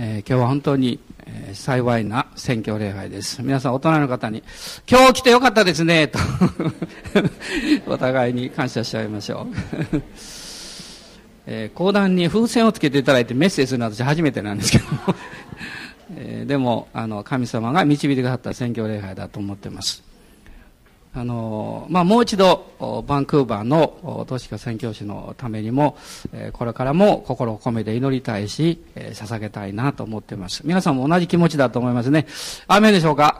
えー、今日は本当に、えー、幸いな選挙礼拝です。皆さん大人の方に、今日来てよかったですね、と お互いに感謝しちゃいましょう。えー、講談に風船をつけていただいてメッセージするのは私初めてなんですけど、えー、でも、あの、神様が導いてくださった選挙礼拝だと思ってます。あの、まあ、もう一度、バンクーバーの都市化宣教師のためにも、これからも心を込めて祈りたいし、捧げたいなと思っています。皆さんも同じ気持ちだと思いますね。雨でしょうか？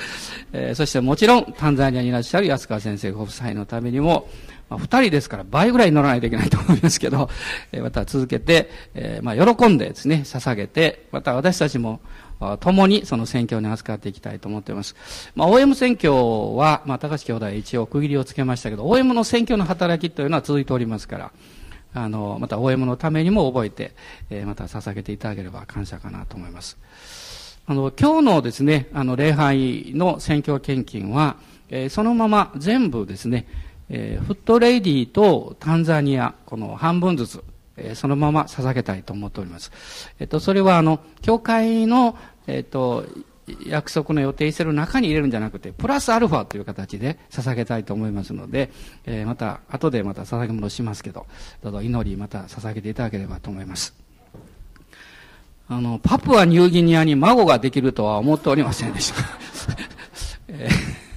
そしてもちろん、タンザニアにいらっしゃる安川先生ご夫妻のためにも、まあ、二人ですから倍ぐらい乗らないといけないと思いますけど、また続けて、まあ、喜んでですね、捧げて、また私たちも、共にその選挙に扱っていきたいと思っています。まあ、OM 選挙は、まあ、高橋兄弟一応区切りをつけましたけど、OM の選挙の働きというのは続いておりますから、あの、また OM のためにも覚えて、えー、また捧げていただければ感謝かなと思います。あの、今日のですね、あの、礼拝の選挙献金は、えー、そのまま全部ですね、えー、フットレイディとタンザニア、この半分ずつ、えそのまま捧げたいと思っております。えっと、それはあの、教会の、えっと、約束の予定してる中に入れるんじゃなくて、プラスアルファという形で捧げたいと思いますので、えー、また、後でまた捧げ物しますけど、どうぞ祈りまた捧げていただければと思います。あの、パプアニューギニアに孫ができるとは思っておりませんでした。えー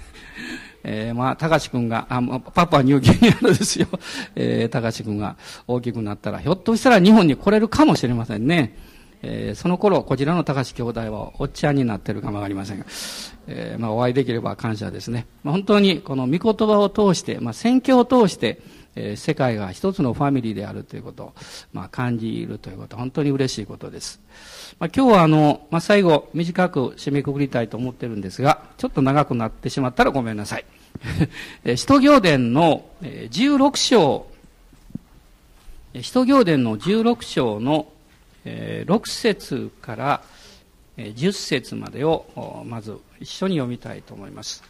えー、まあ、高志くんが、あ、パパニューギニアのですよ。えー、高志くんが大きくなったら、ひょっとしたら日本に来れるかもしれませんね。えー、その頃、こちらの高志兄弟はおっちゃんになってるかもわかりませんが、えー、まあ、お会いできれば感謝ですね。まあ、本当にこの御言葉を通して、まあ、宣教を通して、えー、世界が一つのファミリーであるということを、まあ、感じるということ、本当に嬉しいことです。まあ、今日はあの、まあ、最後、短く締めくくりたいと思ってるんですが、ちょっと長くなってしまったらごめんなさい。使徒行伝の16章、使徒行伝の16章の6節から10節までをまず一緒に読みたいと思います。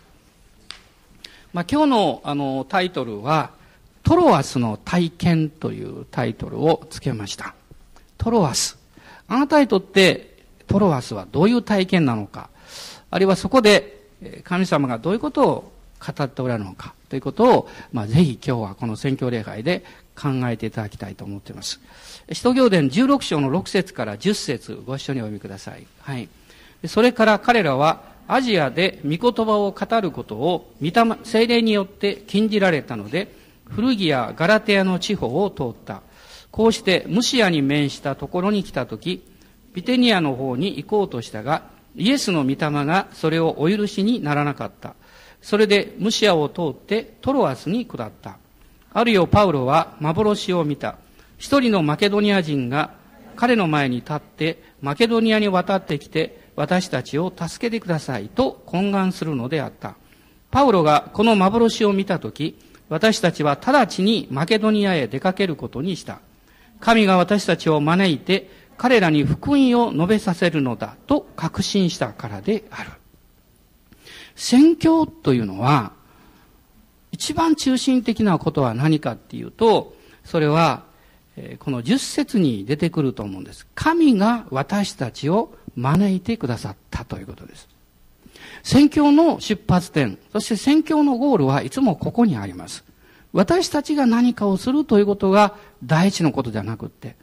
まあ、今日のあのタイトルは、トロワスの体験というタイトルをつけました。トロワス。あなたにとってトロワスはどういう体験なのか、あるいはそこで神様がどういうことを語っておられるのか？ということを、まあ、ぜひ今日はこの宣教礼拝で考えていただきたいと思っています。使徒行伝16章の6節から10節ご一緒にお読みください。はい。それから彼らはアジアで御言葉を語ることを御霊、精霊によって禁じられたので、古着やガラテヤの地方を通った。こうしてムシアに面したところに来たとき、ビテニアの方に行こうとしたが、イエスの御霊がそれをお許しにならなかった。それでムシアを通ってトロアスに下った。あるよパウロは幻を見た。一人のマケドニア人が彼の前に立ってマケドニアに渡ってきて私たちを助けてくださいと懇願するのであった。パウロがこの幻を見たとき、私たちは直ちにマケドニアへ出かけることにした。神が私たちを招いて彼らに福音を述べさせるのだと確信したからである。宣教というのは、一番中心的なことは何かっていうと、それは、この十節に出てくると思うんです。神が私たちを招いてくださったということです。宣教の出発点、そして宣教のゴールはいつもここにあります。私たちが何かをするということが第一のことじゃなくって、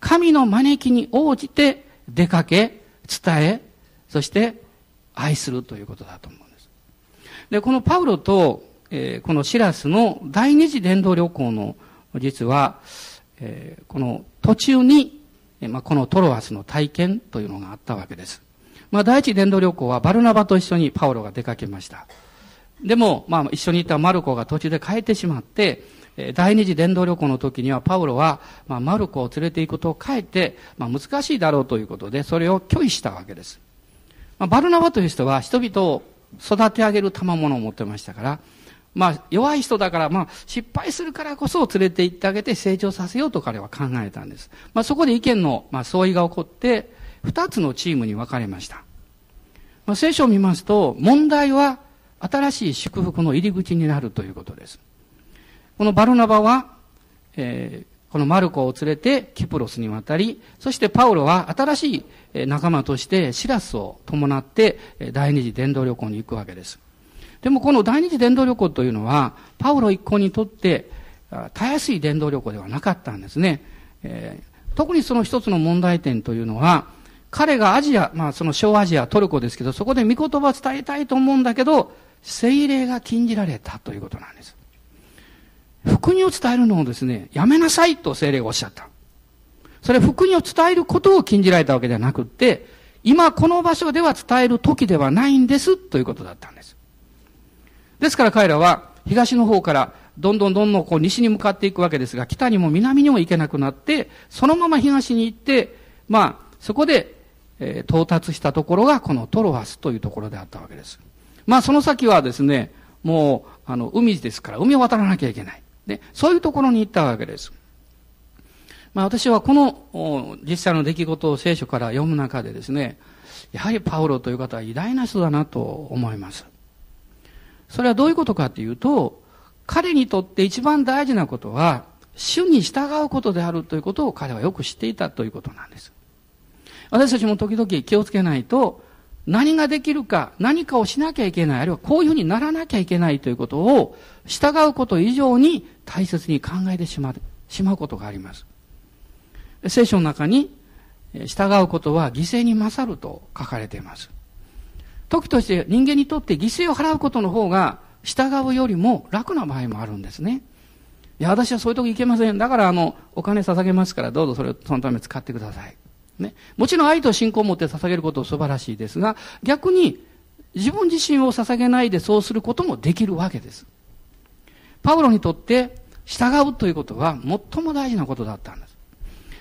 神の招きに応じて出かけ、伝え、そして愛するということだと思うんです。で、このパウロと、えー、このシラスの第二次伝道旅行の実は、えー、この途中に、まあ、このトロアスの体験というのがあったわけです。まあ、第一伝道旅行はバルナバと一緒にパウロが出かけました。でも、まあ、一緒にいたマルコが途中で帰ってしまって、第二次伝道旅行の時にはパウロは、まあ、マルコを連れて行くことを変えて、まあ、難しいだろうということで、それを拒否したわけです。まあ、バルナバという人は人々を育て上げる賜物を持ってましたから、まあ、弱い人だから、まあ、失敗するからこそ連れて行ってあげて成長させようと彼は考えたんです。まあ、そこで意見の、まあ、相違が起こって、二つのチームに分かれました。まあ、聖書を見ますと、問題は新しい祝福の入り口になるということです。このバルナバは、えー、このマルコを連れてキプロスに渡り、そしてパウロは新しい仲間としてシラスを伴って第二次伝道旅行に行くわけです。でもこの第二次伝道旅行というのは、パウロ一行にとってたやすい伝道旅行ではなかったんですね。えー、特にその一つの問題点というのは、彼がアジア、まあその小アジア、トルコですけど、そこで御言葉を伝えたいと思うんだけど、聖霊が禁じられたということなんです。福音を伝えるのをですね、やめなさいと聖霊がおっしゃった。それ福音を伝えることを禁じられたわけではなくって、今この場所では伝える時ではないんですということだったんです。ですから彼らは東の方からどんどんどんどんこう西に向かっていくわけですが、北にも南にも行けなくなって、そのまま東に行って、まあ、そこで、えー、到達したところがこのトロアスというところであったわけです。まあ、その先はですね、もう、あの、海ですから、海を渡らなきゃいけない。で、そういうところに行ったわけです。まあ、私はこの実際の出来事を聖書から読む中でですね、やはりパウロという方は偉大な人だなと思います。それはどういうことかというと、彼にとって一番大事なことは、主に従うことであるということを彼はよく知っていたということなんです。私たちも時々気をつけないと、何ができるか、何かをしなきゃいけない、あるいはこういうふうにならなきゃいけないということを、従うこと以上に大切に考えてしまう、しまうことがあります。聖書の中に、従うことは犠牲に勝ると書かれています。時として人間にとって犠牲を払うことの方が従うよりも楽な場合もあるんですね。いや、私はそういうとこ行けません。だからあの、お金捧げますからどうぞそれをそのため使ってください。ね。もちろん愛と信仰を持って捧げることは素晴らしいですが、逆に自分自身を捧げないでそうすることもできるわけです。パウロにとって従うということは最も大事なことだったんです。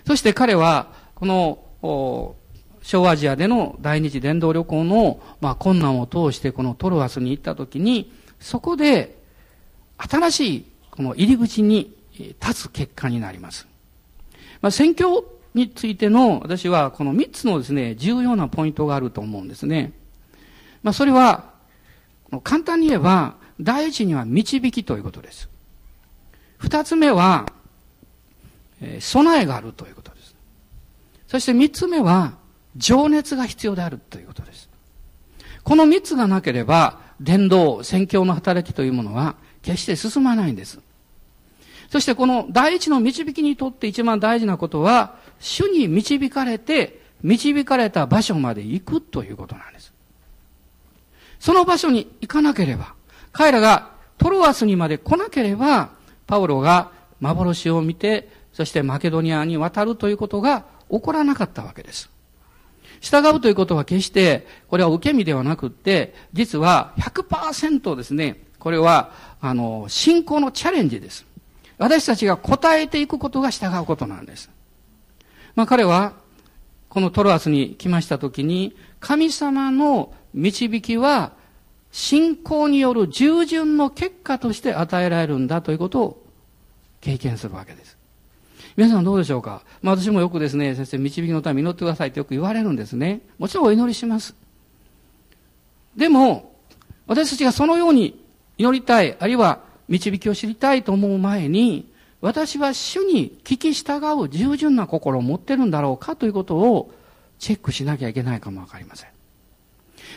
そして彼は、この、小アジアでの第二次伝道旅行の、まあ、困難を通してこのトロアスに行った時に、そこで新しいこの入り口に立つ結果になります。まあ、宣教についての私はこの3つのですね、重要なポイントがあると思うんですね。まあ、それは、簡単に言えば、第一には導きということです。二つ目は、えー、備えがあるということです。そして三つ目は、情熱が必要であるということです。この三つがなければ、伝道、宣教の働きというものは決して進まないんです。そしてこの第一の導きにとって一番大事なことは、主に導かれて、導かれた場所まで行くということなんです。その場所に行かなければ、彼らがトロアスにまで来なければ、パウロが幻を見て、そしてマケドニアに渡るということが起こらなかったわけです。従うということは決して、これは受け身ではなくって、実は100%ですね、これは、あの、信仰のチャレンジです。私たちが答えていくことが従うことなんです。まあ彼は、このトロアスに来ましたときに、神様の導きは、信仰による従順の結果として与えられるんだということを経験するわけです。皆さんどうでしょうか？まあ私もよくですね、先生、導きのため祈ってくださいってよく言われるんですね。もちろんお祈りします。でも、私たちがそのように祈りたい、あるいは導きを知りたいと思う前に、私は主に聞き従う従順な心を持ってるんだろうかということをチェックしなきゃいけないかもわかりません。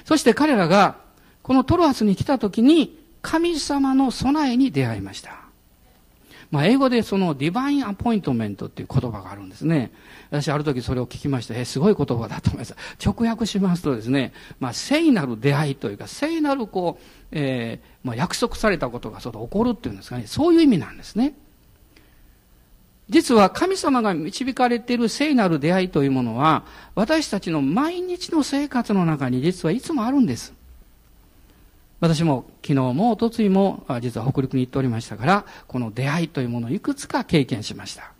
そして彼らがこのトロアスに来た時に神様の備えに出会いました。まあ、英語でそのディバインアポイントメントっていう言葉があるんですね。私ある時それを聞きまして、え、すごい言葉だと思います。直訳しますとですね、まあ、聖なる出会いというか、聖なるこう、えー、まあ、約束されたことがそ起こるっていうんですかね、そういう意味なんですね。実は神様が導かれている聖なる出会いというものは、私たちの毎日の生活の中に実はいつもあるんです。私も昨日も一昨日も実は北陸に行っておりましたから、この出会いというものをいくつか経験しました。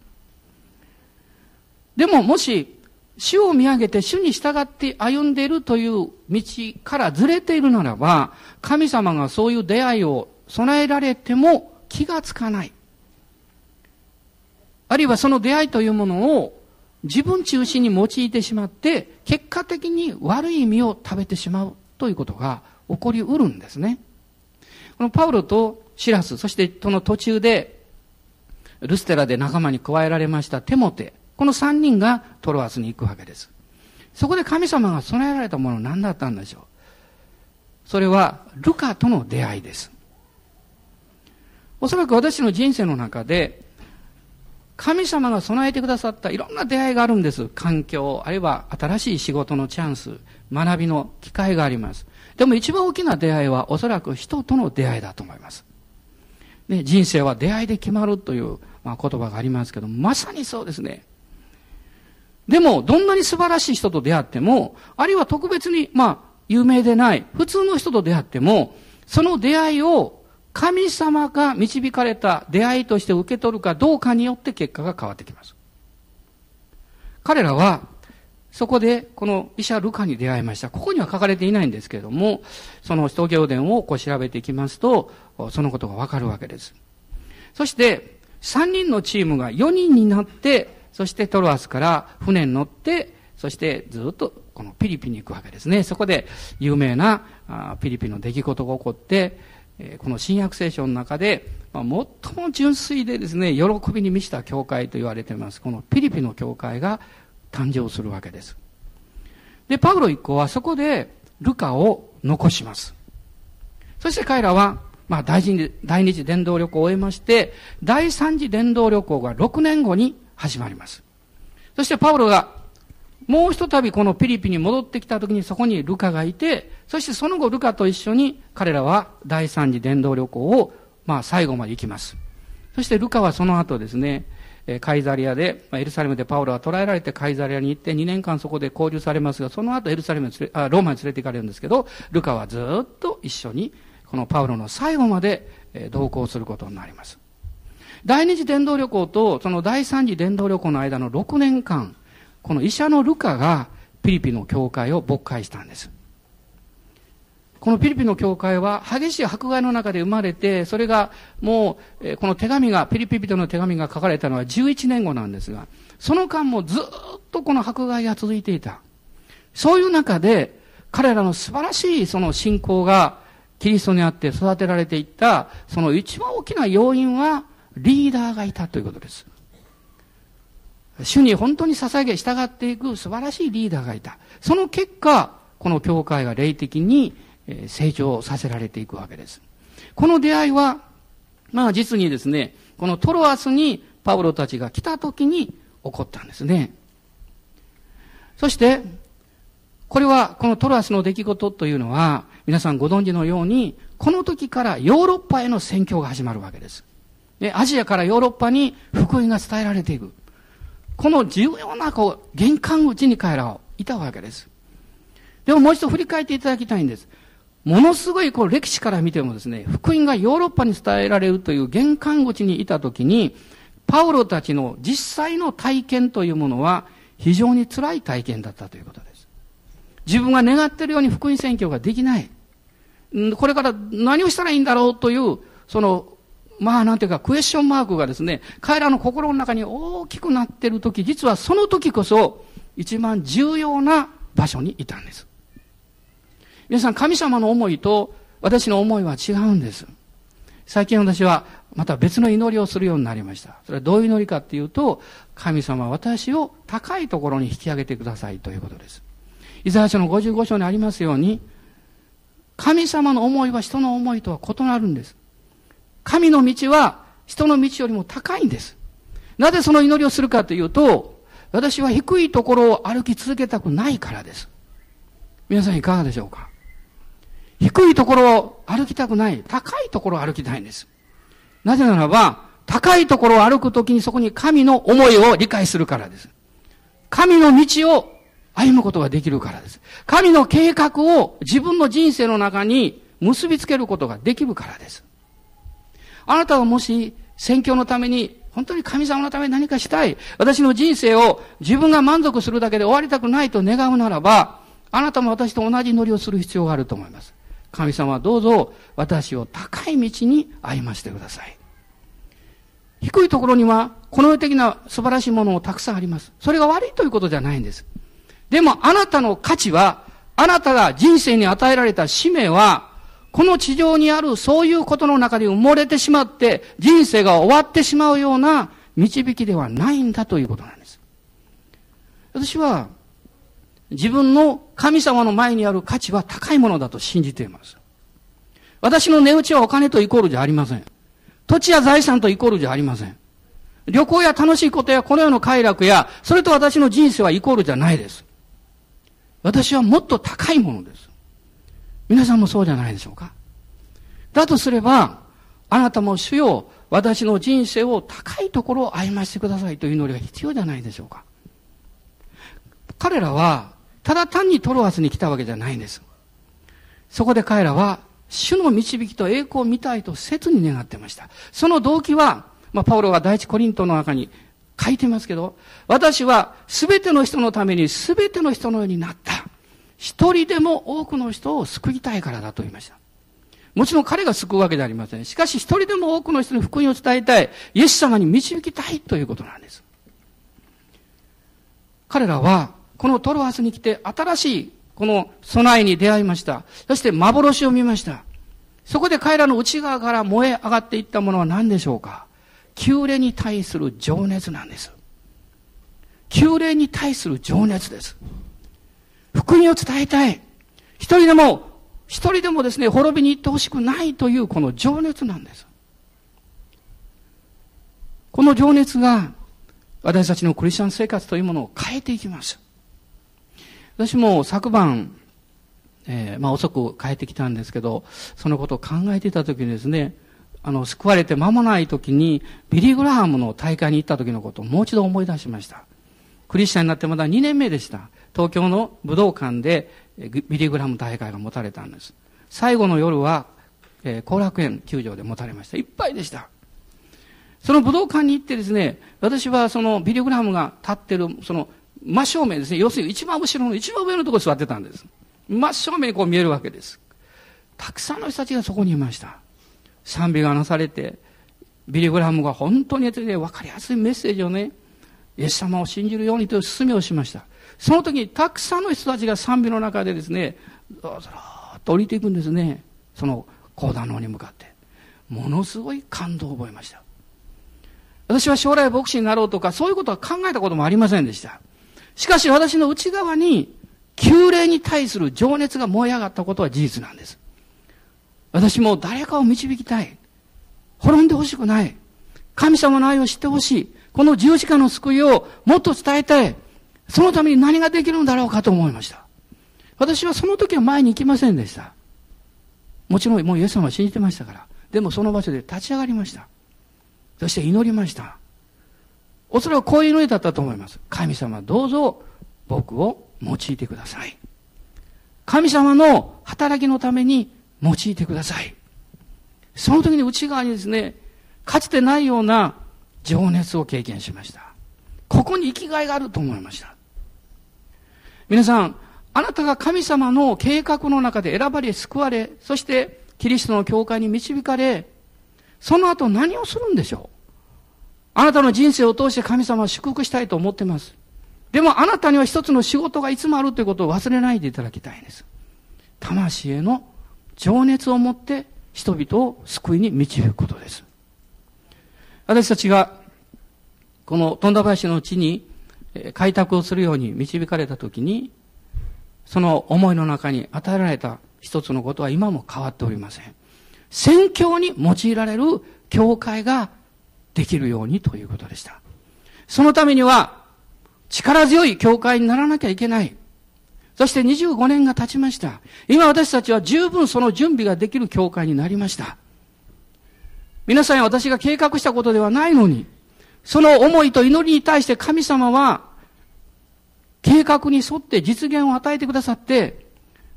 でももし、主を見上げて主に従って歩んでいるという道からずれているならば、神様がそういう出会いを備えられても気がつかない。あるいはその出会いというものを自分中心に用いてしまって、結果的に悪い実を食べてしまうということが起こりうるんですね。このパウロとシラス、そしてその途中で、ルステラで仲間に加えられましたテモテ、この三人がトロアスに行くわけです。そこで神様が備えられたものは何だったんでしょうそれはルカとの出会いです。おそらく私の人生の中で、神様が備えてくださったいろんな出会いがあるんです。環境、あるいは新しい仕事のチャンス、学びの機会があります。でも一番大きな出会いはおそらく人との出会いだと思います。ね、人生は出会いで決まるという、まあ、言葉がありますけど、まさにそうですね。でも、どんなに素晴らしい人と出会っても、あるいは特別に、まあ、有名でない、普通の人と出会っても、その出会いを神様が導かれた出会いとして受け取るかどうかによって結果が変わってきます。彼らは、そこで、この医者ルカに出会いました。ここには書かれていないんですけれども、その使徒行伝をこう調べていきますと、そのことがわかるわけです。そして、3人のチームが4人になって、そしてトロアスから船に乗って、そしてずっとこのピリピに行くわけですね。そこで有名なピリピの出来事が起こって、えこの新約聖書の中で、まあ最も純粋でですね、喜びに満ちた教会と言われています。このピリピの教会が誕生するわけです。で、パウロ一行はそこでルカを残します。そして彼らは、まあ、第二第二次伝道旅行を終えまして、第三次伝道旅行が6年後に始まります。そしてパウロが、もう一度このピリピに戻ってきた時にそこにルカがいて、そしてその後ルカと一緒に彼らは第三次伝道旅行を、まあ、最後まで行きます。そしてルカはその後ですね、カイザリアで、エルサレムでパウロは捕らえられてカイザリアに行って2年間そこで交流されますが、その後エルサレムにあローマに連れて行かれるんですけど、ルカはずっと一緒に、このパウロの最後まで同行することになります。第二次伝道旅行とその第三次伝道旅行の間の6年間、この医者のルカがピリピの教会を勃開したんです。このピリピの教会は激しい迫害の中で生まれて、それがもう、この手紙が、ピリピ人の手紙が書かれたのは11年後なんですが、その間もずっとこの迫害が続いていた。そういう中で、彼らの素晴らしいその信仰がキリストにあって育てられていった、その一番大きな要因はリーダーがいたということです。主に本当に捧げ、従っていく素晴らしいリーダーがいた。その結果、この教会が霊的に成長させられていくわけです。この出会いは、まあ実にですね、このトロアスにパウロたちが来た時に起こったんですね。そして、これは、このトロアスの出来事というのは、皆さんご存知のように、この時からヨーロッパへの宣教が始まるわけです。で、アジアからヨーロッパに福音が伝えられていく。この重要な、こう、玄関口に彼らはいたわけです。でももう一度振り返っていただきたいんです。ものすごいこう歴史から見てもですね、福音がヨーロッパに伝えられるという玄関口にいたときに、パウロたちの実際の体験というものは非常に辛い体験だったということです。自分が願っているように福音宣教ができない。これから何をしたらいいんだろうという、その、まあなんていうかクエスチョンマークがですね、彼らの心の中に大きくなっているとき、実はその時こそ一番重要な場所にいたんです。皆さん、神様の思いと私の思いは違うんです。最近私はまた別の祈りをするようになりました。それはどういう祈りかっていうと、神様は私を高いところに引き上げてくださいということです。イザヤ書の55章にありますように、神様の思いは人の思いとは異なるんです。神の道は人の道よりも高いんです。なぜその祈りをするかというと、私は低いところを歩き続けたくないからです。皆さんいかがでしょうか？低いところを歩きたくない。高いところを歩きたいんです。なぜならば、高いところを歩くときにそこに神の思いを理解するからです。神の道を歩むことができるからです。神の計画を自分の人生の中に結びつけることができるからです。あなたはもし、宣教のために、本当に神様のために何かしたい。私の人生を自分が満足するだけで終わりたくないと願うならば、あなたも私と同じ乗りをする必要があると思います。神様はどうぞ私を高い道に歩ませてください。低いところには、この世的な素晴らしいものもたくさんあります。それが悪いということじゃないんです。でもあなたの価値は、あなたが人生に与えられた使命は、この地上にあるそういうことの中で埋もれてしまって人生が終わってしまうような導きではないんだということなんです。私は自分の神様の前にある価値は高いものだと信じています。私の値打ちはお金とイコールじゃありません。土地や財産とイコールじゃありません。旅行や楽しいことやこの世の快楽や、それと私の人生はイコールじゃないです。私はもっと高いものです。皆さんもそうじゃないでしょうかだとすれば、あなたも主よ、私の人生を高いところを歩ませてくださいという祈りが必要じゃないでしょうか彼らは、ただ単にトロアスに来たわけじゃないんです。そこで彼らは、主の導きと栄光を見たいと切に願ってました。その動機は、まあ、パウロが第一コリントの中に書いてますけど、私は全ての人のために全ての人のようになった。一人でも多くの人を救いたいからだと言いました。もちろん彼が救うわけではありません。しかし一人でも多くの人に福音を伝えたい。イエス様に導きたいということなんです。彼らは、このトロアスに来て新しいこの備えに出会いました。そして幻を見ました。そこで彼らの内側から燃え上がっていったものは何でしょうか旧霊に対する情熱なんです。旧霊に対する情熱です。福音を伝えたい。一人でも、一人でもですね、滅びに行ってほしくないというこの情熱なんです。この情熱が私たちのクリスチャン生活というものを変えていきます。私も昨晩、えー、まあ遅く帰ってきたんですけど、そのことを考えていた時にですね、あの、救われて間もない時に、ビリー・グラハムの大会に行った時のことをもう一度思い出しました。クリスチャンになってまだ2年目でした。東京の武道館でビリ・グラム大会が持たれたんです。最後の夜は、えー、後楽園球場で持たれました。いっぱいでした。その武道館に行ってですね、私はそのビリ・グラムが立ってる、その真正面ですね、要するに一番後ろの一番上のところに座ってたんです。真正面にこう見えるわけです。たくさんの人たちがそこにいました。賛美がなされて、ビリ・グラムが本当にね、分かりやすいメッセージをね、イエス様を信じるようにという勧めをしました。その時にたくさんの人たちが賛美の中でですね、ずらーっと降りていくんですね。その講談の方に向かって。ものすごい感動を覚えました。私は将来牧師になろうとか、そういうことは考えたこともありませんでした。しかし私の内側に、旧霊に対する情熱が燃え上がったことは事実なんです。私も誰かを導きたい。滅んでほしくない。神様の愛を知ってほしい。この十字架の救いをもっと伝えたい。そのために何ができるんだろうかと思いました。私はその時は前に行きませんでした。もちろんもうイエス様は信じてましたから。でもその場所で立ち上がりました。そして祈りました。おそらくこういう祈りだったと思います。神様どうぞ僕を用いてください。神様の働きのために用いてください。その時に内側にですね、かつてないような情熱を経験しました。ここに生きがいがあると思いました。皆さん、あなたが神様の計画の中で選ばれ、救われ、そしてキリストの教会に導かれ、その後何をするんでしょう？あなたの人生を通して神様を祝福したいと思ってます。でもあなたには一つの仕事がいつもあるということを忘れないでいただきたいんです。魂への情熱を持って人々を救いに導くことです。私たちがこの富田林の地に開拓をするように導かれたときに、その思いの中に与えられた一つのことは今も変わっておりません。宣教に用いられる教会ができるようにということでした。そのためには力強い教会にならなきゃいけない。そして25年が経ちました。今私たちは十分その準備ができる教会になりました。皆さんや私が計画したことではないのに、その思いと祈りに対して神様は、計画に沿って実現を与えてくださって、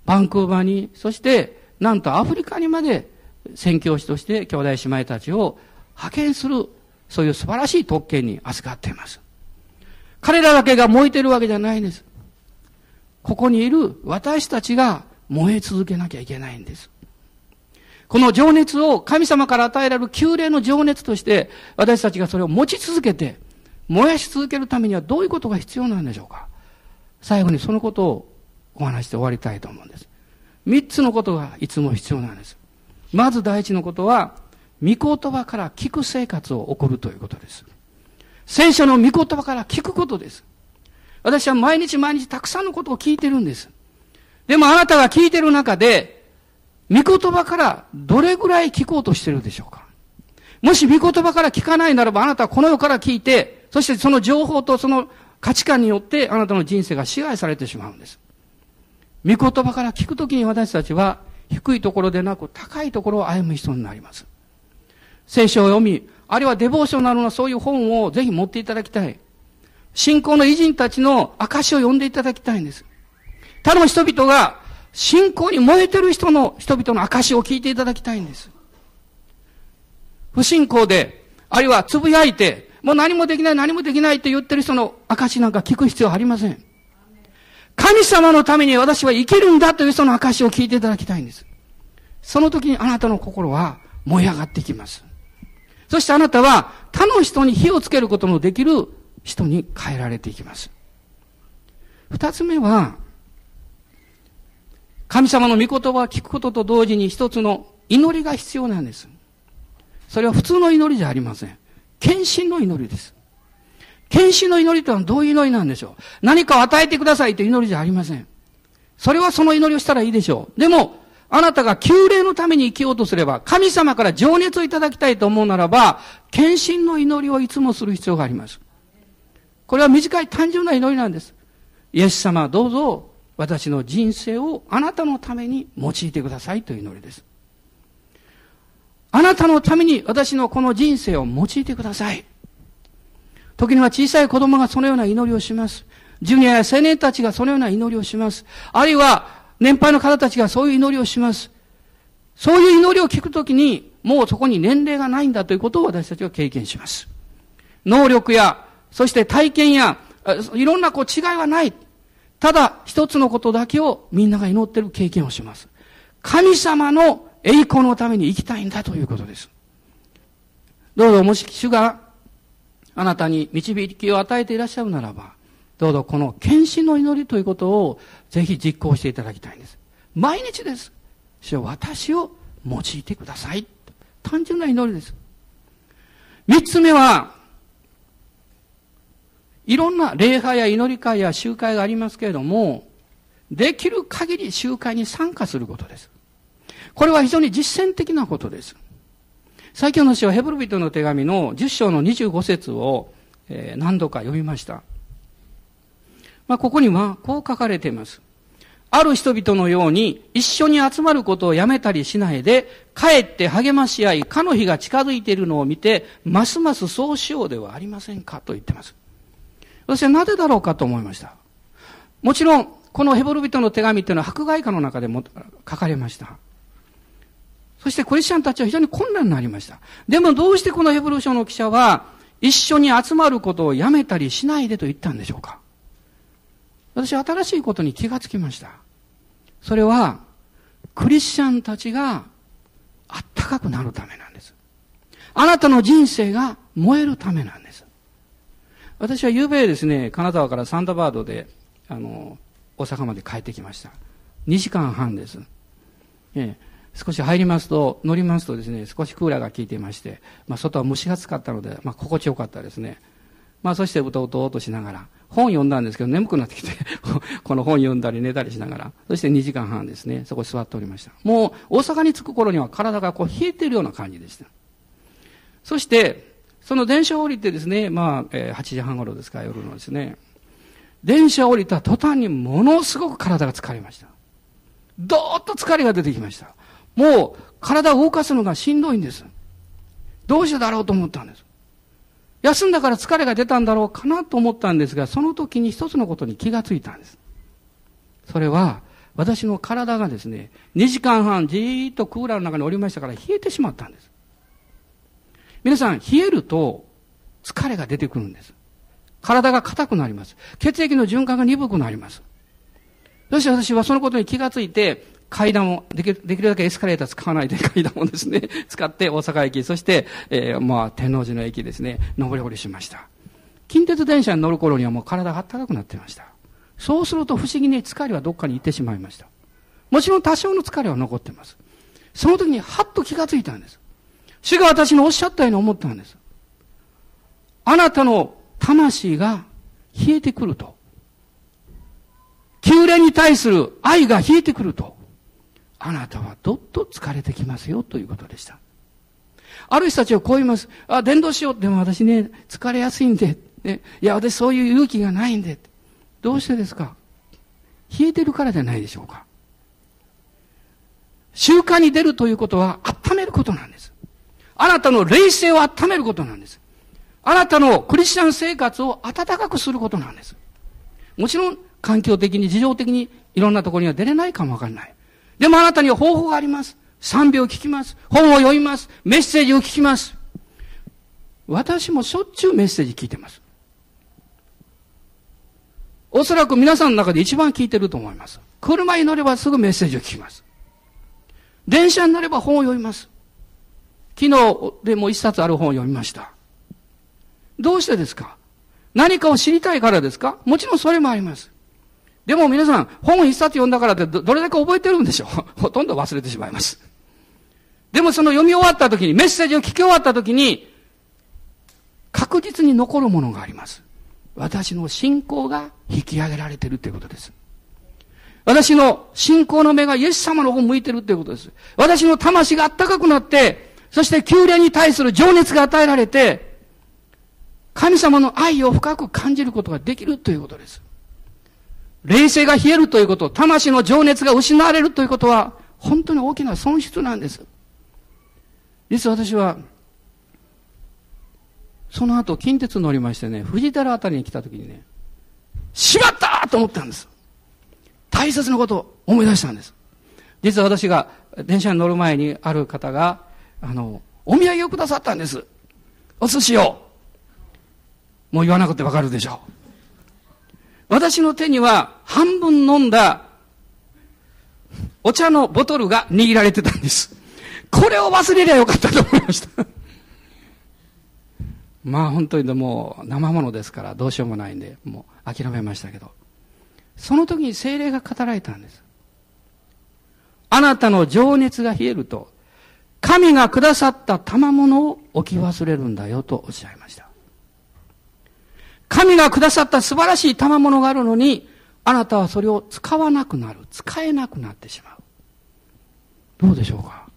バンクーバーに、そしてなんとアフリカにまで宣教師として兄弟姉妹たちを派遣する、そういう素晴らしい特権に預かっています。彼らだけが燃えてるわけじゃないんです。ここにいる私たちが燃え続けなきゃいけないんです。この情熱を神様から与えられる旧霊の情熱として私たちがそれを持ち続けて燃やし続けるためにはどういうことが必要なんでしょうか最後にそのことをお話して終わりたいと思うんです。三つのことがいつも必要なんです。まず第一のことは、御言葉から聞く生活を送るということです。聖書の御言葉から聞くことです。私は毎日毎日たくさんのことを聞いてるんです。でもあなたが聞いてる中で、御言葉からどれぐらい聞こうとしてるでしょうか？もし御言葉から聞かないならば、あなたはこの世から聞いて、そしてその情報とその価値観によってあなたの人生が支配されてしまうんです。御言葉から聞くときに私たちは低いところでなく高いところを歩む人になります。聖書を読み、あるいはデボーショナルのそういう本をぜひ持っていただきたい。信仰の偉人たちの証を読んでいただきたいんです。他の人々が信仰に燃えてる人の人々の証を聞いていただきたいんです。不信仰で、あるいはつぶやいて、もう何もできない何もできないと言ってる人の証なんか聞く必要ありません。神様のために私は生きるんだという人の証を聞いていただきたいんです。その時にあなたの心は燃え上がってきます。そしてあなたは他の人に火をつけることのできる人に変えられていきます。二つ目は、神様の御言葉を聞くことと同時に一つの祈りが必要なんです。それは普通の祈りじゃありません。献身の祈りです。献身の祈りとはどういう祈りなんでしょう何かを与えてくださいという祈りじゃありません。それはその祈りをしたらいいでしょう。でも、あなたが救霊のために生きようとすれば、神様から情熱をいただきたいと思うならば、献身の祈りをいつもする必要があります。これは短い単純な祈りなんです。イエス様どうぞ私の人生をあなたのために用いてくださいという祈りです。あなたのために私のこの人生を用いてください。時には小さい子供がそのような祈りをします。ジュニアや青年たちがそのような祈りをします。あるいは、年配の方たちがそういう祈りをします。そういう祈りを聞くときに、もうそこに年齢がないんだということを私たちは経験します。能力や、そして体験や、いろんなこう違いはない。ただ、一つのことだけをみんなが祈ってる経験をします。神様の栄光のために生きたいんだということです。どうぞ、もし主があなたに導きを与えていらっしゃるならば、どうぞこの献身の祈りということをぜひ実行していただきたいんです。毎日です。主は私を用いてください。単純な祈りです。三つ目は、いろんな礼拝や祈り会や集会がありますけれども、できる限り集会に参加することです。これは非常に実践的なことです。最強の詩はヘブル人の手紙の10章の25節を、え、何度か読みました。まあ、ここにはこう書かれています。ある人々のように一緒に集まることをやめたりしないで、かえって励まし合い、かの日が近づいているのを見て、ますますそうしようではありませんかと言ってます。私はなぜだろうかと思いました。もちろん、このヘブル人の手紙っていうのは迫害下の中でも書かれました。そしてクリスチャンたちは非常に困難になりました。でもどうしてこのヘブル書の記者は、一緒に集まることをやめたりしないでと言ったんでしょうか私は新しいことに気がつきました。それは、クリスチャンたちがあったかくなるためなんです。あなたの人生が燃えるためなんです。私は昨べですね、金沢からサンダバードで、あの、大阪まで帰ってきました。2時間半です。ええ少し入りますと、乗りますとですね、少しクーラーが効いていまして、まあ、外は蒸し暑かったので、まあ、心地よかったですね。まあ、そしてうとうとうとしながら、本読んだんですけど、眠くなってきて この本読んだり寝たりしながら、そして2時間半ですね、そこ座っておりました。もう、大阪に着く頃には体がこう冷えているような感じでした。そして、その電車を降りてですね、まあ、えー、8時半頃ですか、夜のですね、電車を降りた途端にものすごく体が疲れました。どーっと疲れが出てきました。もう体を動かすのがしんどいんです。どうしてだろうと思ったんです。休んだから疲れが出たんだろうかなと思ったんですが、その時に一つのことに気がついたんです。それは、私の体がですね、2時間半じーっとクーラーの中におりましたから冷えてしまったんです。皆さん、冷えると疲れが出てくるんです。体が硬くなります。血液の循環が鈍くなります。そして私はそのことに気がついて、階段を、できるできるだけエスカレーター使わないで 階段をですね、使って大阪駅、そして、えー、まあ、天王寺の駅ですね、上り下りしました。近鉄電車に乗る頃にはもう体が暖かくなってました。そうすると不思議に疲れはどっかに行ってしまいました。もちろん多少の疲れは残ってます。その時にはっと気がついたんです。主が私のおっしゃったように思ったんです。あなたの魂が冷えてくると。宮殿に対する愛が冷えてくると。あなたはどっと疲れてきますよということでした。ある人たちはこう言います。あ、伝道しよう。でも私ね、疲れやすいんで。ね、いや、私そういう勇気がないんで。どうしてですか？冷えてるからじゃないでしょうか。習慣に出るということは温めることなんです。あなたの霊性を温めることなんです。あなたのクリスチャン生活を温かくすることなんです。もちろん、環境的に、事情的に、いろんなところには出れないかもわかんない。でもあなたには方法があります。賛美を聞きます。本を読みます。メッセージを聞きます。私もしょっちゅうメッセージ聞いてます。おそらく皆さんの中で一番聞いてると思います。車に乗ればすぐメッセージを聞きます。電車に乗れば本を読みます。昨日でも一冊ある本を読みました。どうしてですか？何かを知りたいからですか？もちろんそれもあります。でも皆さん、本一冊読んだからってどれだけ覚えてるんでしょう？ほとんど忘れてしまいます。でもその読み終わった時に、メッセージを聞き終わった時に、確実に残るものがあります。私の信仰が引き上げられてるということです。私の信仰の目がイエス様の方向いてるということです。私の魂が暖かくなって、そして宮殿に対する情熱が与えられて、神様の愛を深く感じることができるということです。霊性が冷えるということ、魂の情熱が失われるということは、本当に大きな損失なんです。実は私は、その後、近鉄乗りましてね、藤寺あたりに来た時にね、しまったと思ったんです。大切なことを思い出したんです。実は私が電車に乗る前にある方が、あの、お土産をくださったんです。お寿司を。もう言わなくてわかるでしょう。私の手には半分飲んだお茶のボトルが握られてたんです。これを忘れりゃよかったと思いました。まあ本当にでも生ものですからどうしようもないんで、もう諦めましたけど。その時に精霊が語られたんです。あなたの情熱が冷えると、神がくださった賜物を置き忘れるんだよとおっしゃいました。神がくださった素晴らしい賜物があるのに、あなたはそれを使わなくなる。使えなくなってしまう。どうでしょうか？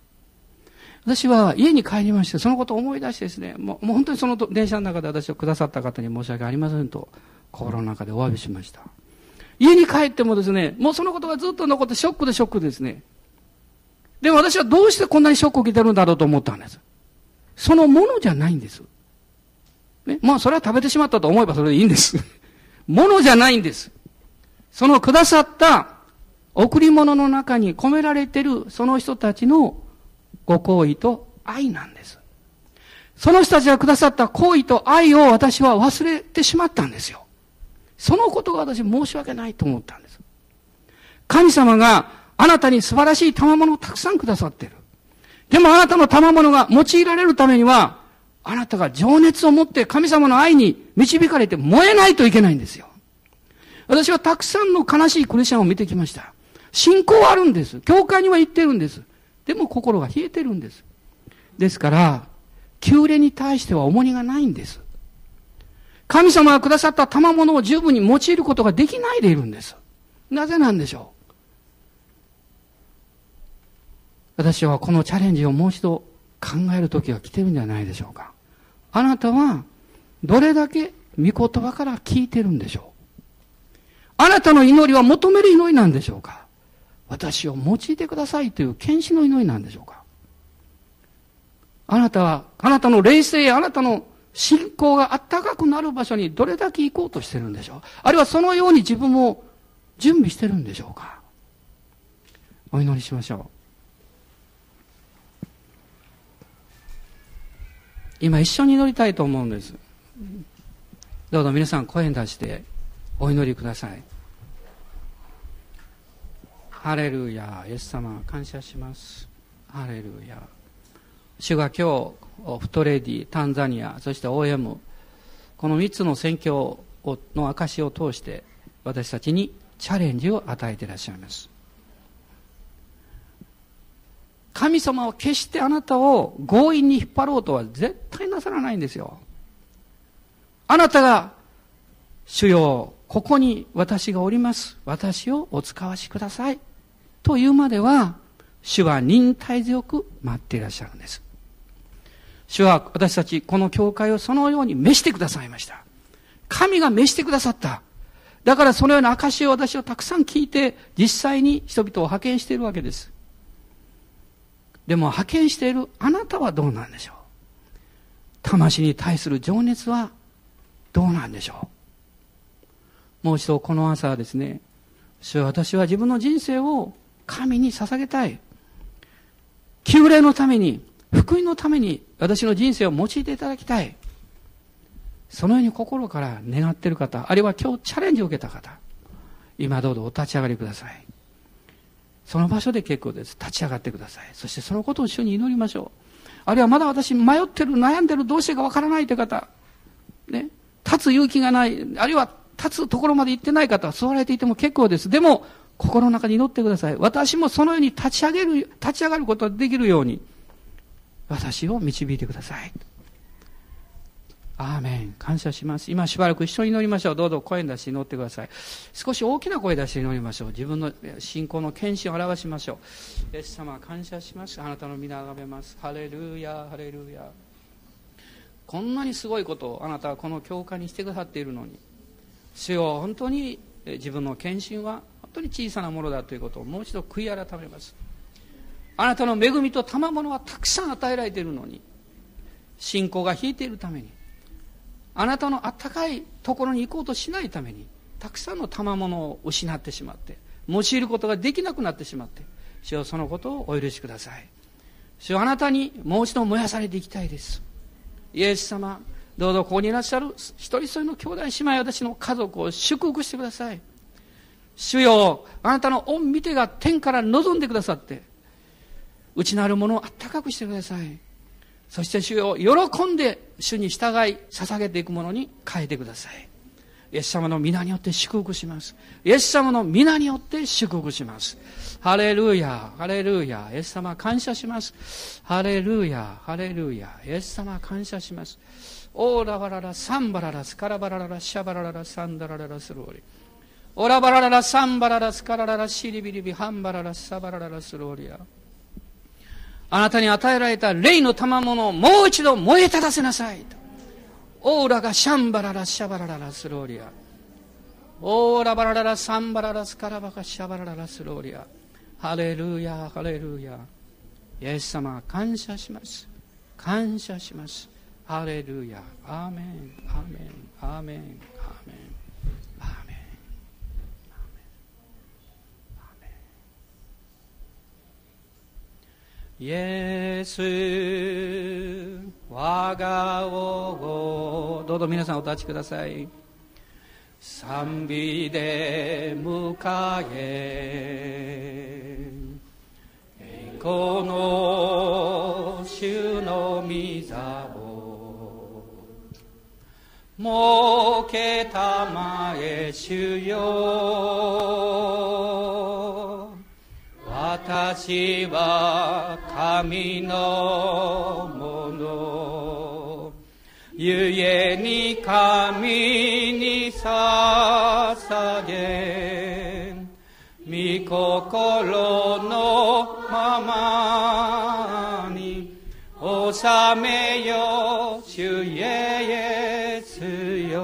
私は家に帰りまして、そのことを思い出してですね、もうもう本当にその電車の中で私をくださった方に申し訳ありませんと、心の中でお詫びしました。家に帰ってもですね、もうそのことがずっと残ってショックでショックですね。で私はどうしてこんなにショックを受けてるんだろうと思ったんです。そのものじゃないんです。ね、まあそれは食べてしまったと思えばそれでいいんです。ものじゃないんです。そのくださった贈り物の中に込められてるその人たちのご好意と愛なんです。その人たちがくださった好意と愛を私は忘れてしまったんですよ。そのことが私申し訳ないと思ったんです。神様があなたに素晴らしい賜物をたくさんくださっている。でもあなたの賜物が用いられるためには、あなたが情熱を持って神様の愛に導かれて燃えないといけないんですよ。私はたくさんの悲しいクリスチャンを見てきました。信仰はあるんです。教会には行ってるんです。でも心が冷えてるんです。ですから、旧礼に対しては重荷がないんです。神様がくださった賜物を十分に用いることができないでいるんです。なぜなんでしょう？私はこのチャレンジをもう一度考える時が来てるんじゃないでしょうか。あなたはどれだけ御言葉から聞いてるんでしょう。あなたの祈りは求める祈りなんでしょうか。私を用いてくださいという検視の祈りなんでしょうか。あなたは、あなたの霊性、あなたの信仰があったかくなる場所にどれだけ行こうとしてるんでしょう。あるいはそのように自分も準備してるんでしょうか。お祈りしましょう。今一緒に祈りたいと思うんです。どうぞ皆さん声に出してお祈りください。ハレルヤ、イエス様、感謝します。ハレルヤ。主が今日、フトレディ、タンザニア、そして OM、この3つの選挙の証を通して、私たちにチャレンジを与えていらっしゃいます。神様は決してあなたを強引に引っ張ろうとは絶対なさらないんですよ。あなたが、主よ、ここに私がおります。私をお使わしください。というまでは、主は忍耐強く待っていらっしゃるんです。主は私たち、この教会をそのように召してくださいました。神が召してくださった。だからそのような証を私はたくさん聞いて、実際に人々を派遣しているわけです。でも派遣しているあなたはどうなんでしょう？魂に対する情熱はどうなんでしょう？もう一度この朝はですね、主は私は自分の人生を神に捧げたい。救霊のために、福音のために私の人生を用いていただきたい。そのように心から願っている方、あるいは今日チャレンジを受けた方、今どうぞお立ち上がりください。その場所で結構です。立ち上がってください。そしてそのことを一緒に祈りましょう。あるいはまだ私迷ってる、悩んでる、どうしてかわからないという方、ね、立つ勇気がない、あるいは立つところまで行ってない方は座られていても結構です。でも、心の中に祈ってください。私もそのように立ち上げる、立ち上がることができるように、私を導いてください。アーメン。感謝します。今しばらく一緒に祈りましょう。どうぞ声出して祈ってください。少し大きな声出して祈りましょう。自分の信仰の献身を表しましょう。イエス様、感謝します。あなたの皆をあげます。ハレルヤ、ハレルヤ。こんなにすごいことをあなたはこの教会にしてくださっているのに、主よ本当に自分の献身は本当に小さなものだということをもう一度悔い改めます。あなたの恵みと賜物はたくさん与えられているのに、信仰が引いているために、あなたのあったかいところに行こうとしないために、たくさんの賜物を失ってしまって、用いることができなくなってしまって、主よそのことをお許しください。主よあなたにもう一度燃やされていきたいです。イエス様、どうぞここにいらっしゃる一人一人の兄弟姉妹、私の家族を祝福してください。主よ、あなたの御見てが天から望んでくださって、内なるものをあったかくしてください。そして主よ、喜んで主に従い、捧げていくものに変えてください。イエス様の皆によって祝福します。イエス様の皆によって祝福します。ハレルヤ、ハレルヤ、イエス様感謝します。ハレルヤ、ハレルヤ、イエス様感謝します。オーラバララ、サンバララ、スカラバラララ、シャバラララ、サンダラララ、スローリ。オラバラララ、サンバララ、スカラララ、シリビリビ、ハンバララ、サバラララ、スローリア。あなたに与えられた霊の賜物をもう一度燃え立たせなさい。オーラがシャンバララ、シャバラララ、スローリア。オーラバラララ、サンバララ、スカラバカ、シャバラララ、スローリア。ハレルヤ、ハレルヤ。イエス様、感謝します。感謝します。ハレルヤ。アーメン、アーメン、アーメン、アーメン、アーメン。イエス、我が王を、どうぞ皆さんお立ちください。賛美で迎えこの主の御座を設けたまえ主よ私は神のものゆえに神に捧げ御心のままに収めよ主イエスよ。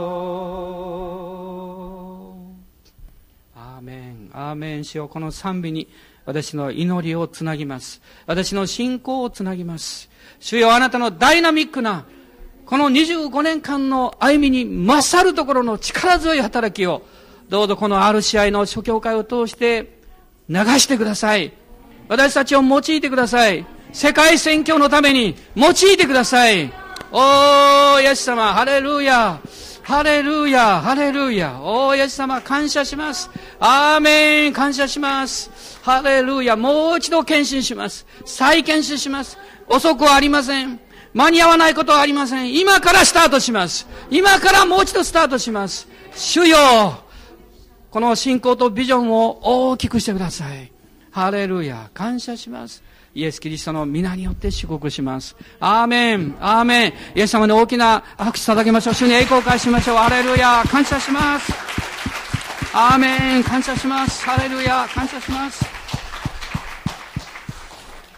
アーメンアーメンしようこの賛美に。私の祈りをつなぎます私の信仰をつなぎます主よあなたのダイナミックなこの25年間の歩みに勝るところの力強い働きを、どうぞこの RCI の諸教会を通して流してください。私たちを用いてください。世界宣教のために用いてください。おー、イエス様、ハレルヤ。ハレルヤ、ハレルヤ。おー、イエス様、感謝します。アーメン、感謝します。ハレルヤ、もう一度献身します。再献身します。遅くはありません。間に合わないことはありません。今からスタートします。今からもう一度スタートします。主よこの信仰とビジョンを大きくしてください。ハレルヤ感謝しますイエス・キリストの皆によって祝福します。アーメン、アーメン。イエス様に大きな拍手捧げましょう。主に栄光を返しましょう。ハレルヤ、感謝します。アーメン、感謝します。ハレルヤ、感謝します。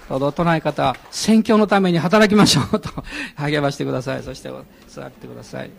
どうぞ、唱え方、宣教のために働きましょうと励ましてください。そして座ってください。